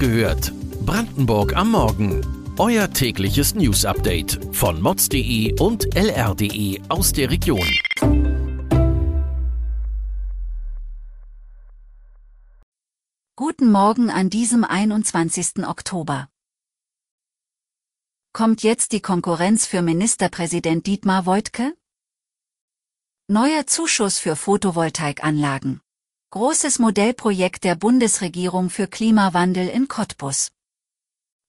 gehört. Brandenburg am Morgen. Euer tägliches News-Update von mods.de und lr.de aus der Region. Guten Morgen an diesem 21. Oktober. Kommt jetzt die Konkurrenz für Ministerpräsident Dietmar Woidke? Neuer Zuschuss für Photovoltaikanlagen. Großes Modellprojekt der Bundesregierung für Klimawandel in Cottbus.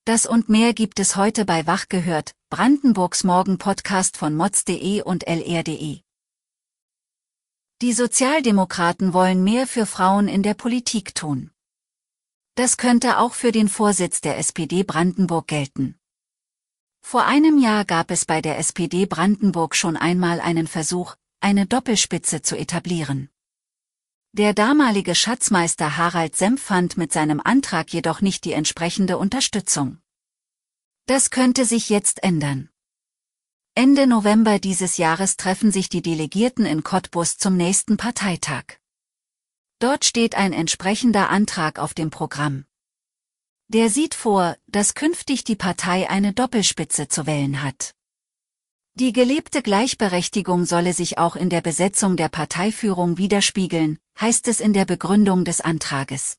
Das und mehr gibt es heute bei Wach gehört, Brandenburgs Morgen-Podcast von mods.de und lr.de. Die Sozialdemokraten wollen mehr für Frauen in der Politik tun. Das könnte auch für den Vorsitz der SPD Brandenburg gelten. Vor einem Jahr gab es bei der SPD Brandenburg schon einmal einen Versuch, eine Doppelspitze zu etablieren. Der damalige Schatzmeister Harald Senf fand mit seinem Antrag jedoch nicht die entsprechende Unterstützung. Das könnte sich jetzt ändern. Ende November dieses Jahres treffen sich die Delegierten in Cottbus zum nächsten Parteitag. Dort steht ein entsprechender Antrag auf dem Programm. Der sieht vor, dass künftig die Partei eine Doppelspitze zu wählen hat. Die gelebte Gleichberechtigung solle sich auch in der Besetzung der Parteiführung widerspiegeln, heißt es in der Begründung des Antrages.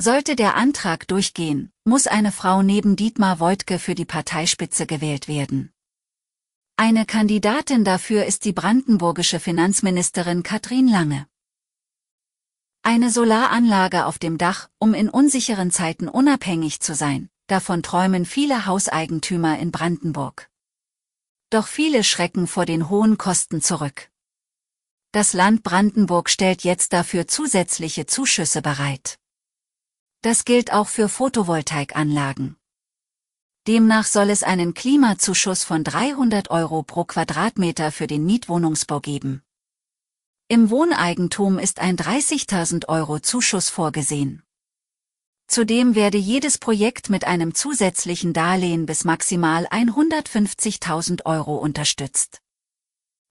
Sollte der Antrag durchgehen, muss eine Frau neben Dietmar Woidke für die Parteispitze gewählt werden. Eine Kandidatin dafür ist die brandenburgische Finanzministerin Katrin Lange. Eine Solaranlage auf dem Dach, um in unsicheren Zeiten unabhängig zu sein, davon träumen viele Hauseigentümer in Brandenburg. Doch viele schrecken vor den hohen Kosten zurück. Das Land Brandenburg stellt jetzt dafür zusätzliche Zuschüsse bereit. Das gilt auch für Photovoltaikanlagen. Demnach soll es einen Klimazuschuss von 300 Euro pro Quadratmeter für den Mietwohnungsbau geben. Im Wohneigentum ist ein 30.000 Euro Zuschuss vorgesehen. Zudem werde jedes Projekt mit einem zusätzlichen Darlehen bis maximal 150.000 Euro unterstützt.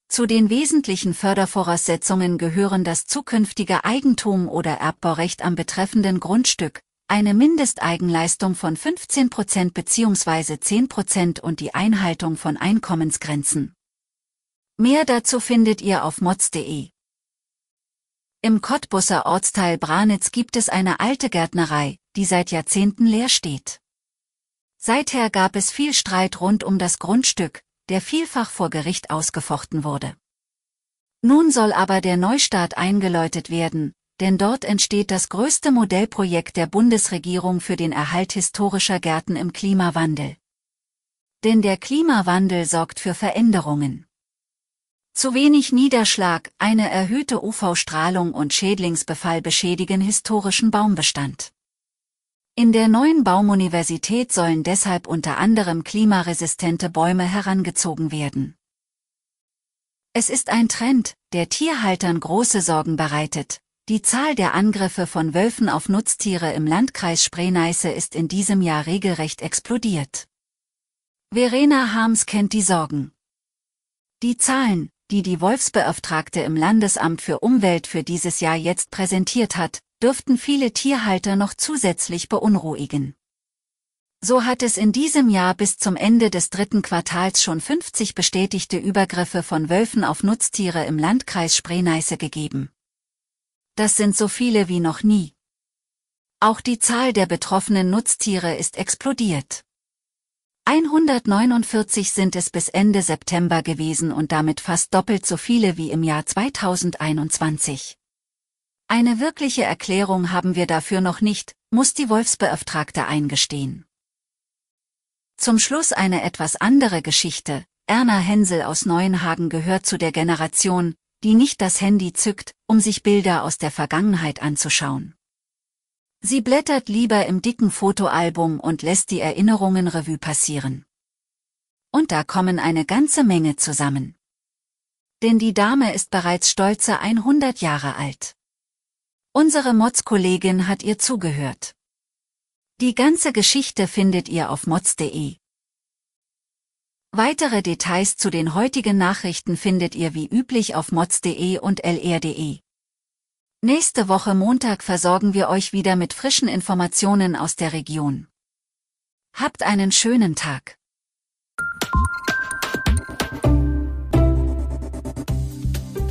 Zu den wesentlichen Fördervoraussetzungen gehören das zukünftige Eigentum oder Erbbaurecht am betreffenden Grundstück, eine Mindesteigenleistung von 15% bzw. 10% und die Einhaltung von Einkommensgrenzen. Mehr dazu findet ihr auf mods.de. Im Cottbusser Ortsteil Branitz gibt es eine alte Gärtnerei, die seit Jahrzehnten leer steht. Seither gab es viel Streit rund um das Grundstück, der vielfach vor Gericht ausgefochten wurde. Nun soll aber der Neustart eingeläutet werden, denn dort entsteht das größte Modellprojekt der Bundesregierung für den Erhalt historischer Gärten im Klimawandel. Denn der Klimawandel sorgt für Veränderungen. Zu wenig Niederschlag, eine erhöhte UV-Strahlung und Schädlingsbefall beschädigen historischen Baumbestand. In der neuen Baumuniversität sollen deshalb unter anderem klimaresistente Bäume herangezogen werden. Es ist ein Trend, der Tierhaltern große Sorgen bereitet. Die Zahl der Angriffe von Wölfen auf Nutztiere im Landkreis Spree-Neiße ist in diesem Jahr regelrecht explodiert. Verena Harms kennt die Sorgen. Die Zahlen, die die Wolfsbeauftragte im Landesamt für Umwelt für dieses Jahr jetzt präsentiert hat, dürften viele Tierhalter noch zusätzlich beunruhigen. So hat es in diesem Jahr bis zum Ende des dritten Quartals schon 50 bestätigte Übergriffe von Wölfen auf Nutztiere im Landkreis Spree-Neiße gegeben. Das sind so viele wie noch nie. Auch die Zahl der betroffenen Nutztiere ist explodiert. 149 sind es bis Ende September gewesen und damit fast doppelt so viele wie im Jahr 2021. Eine wirkliche Erklärung haben wir dafür noch nicht, muss die Wolfsbeauftragte eingestehen. Zum Schluss eine etwas andere Geschichte. Erna Hensel aus Neuenhagen gehört zu der Generation, die nicht das Handy zückt, um sich Bilder aus der Vergangenheit anzuschauen. Sie blättert lieber im dicken Fotoalbum und lässt die Erinnerungen Revue passieren. Und da kommen eine ganze Menge zusammen. Denn die Dame ist bereits stolze 100 Jahre alt. Unsere Mods-Kollegin hat ihr zugehört. Die ganze Geschichte findet ihr auf mods.de. Weitere Details zu den heutigen Nachrichten findet ihr wie üblich auf mods.de und lr.de. Nächste Woche Montag versorgen wir euch wieder mit frischen Informationen aus der Region. Habt einen schönen Tag.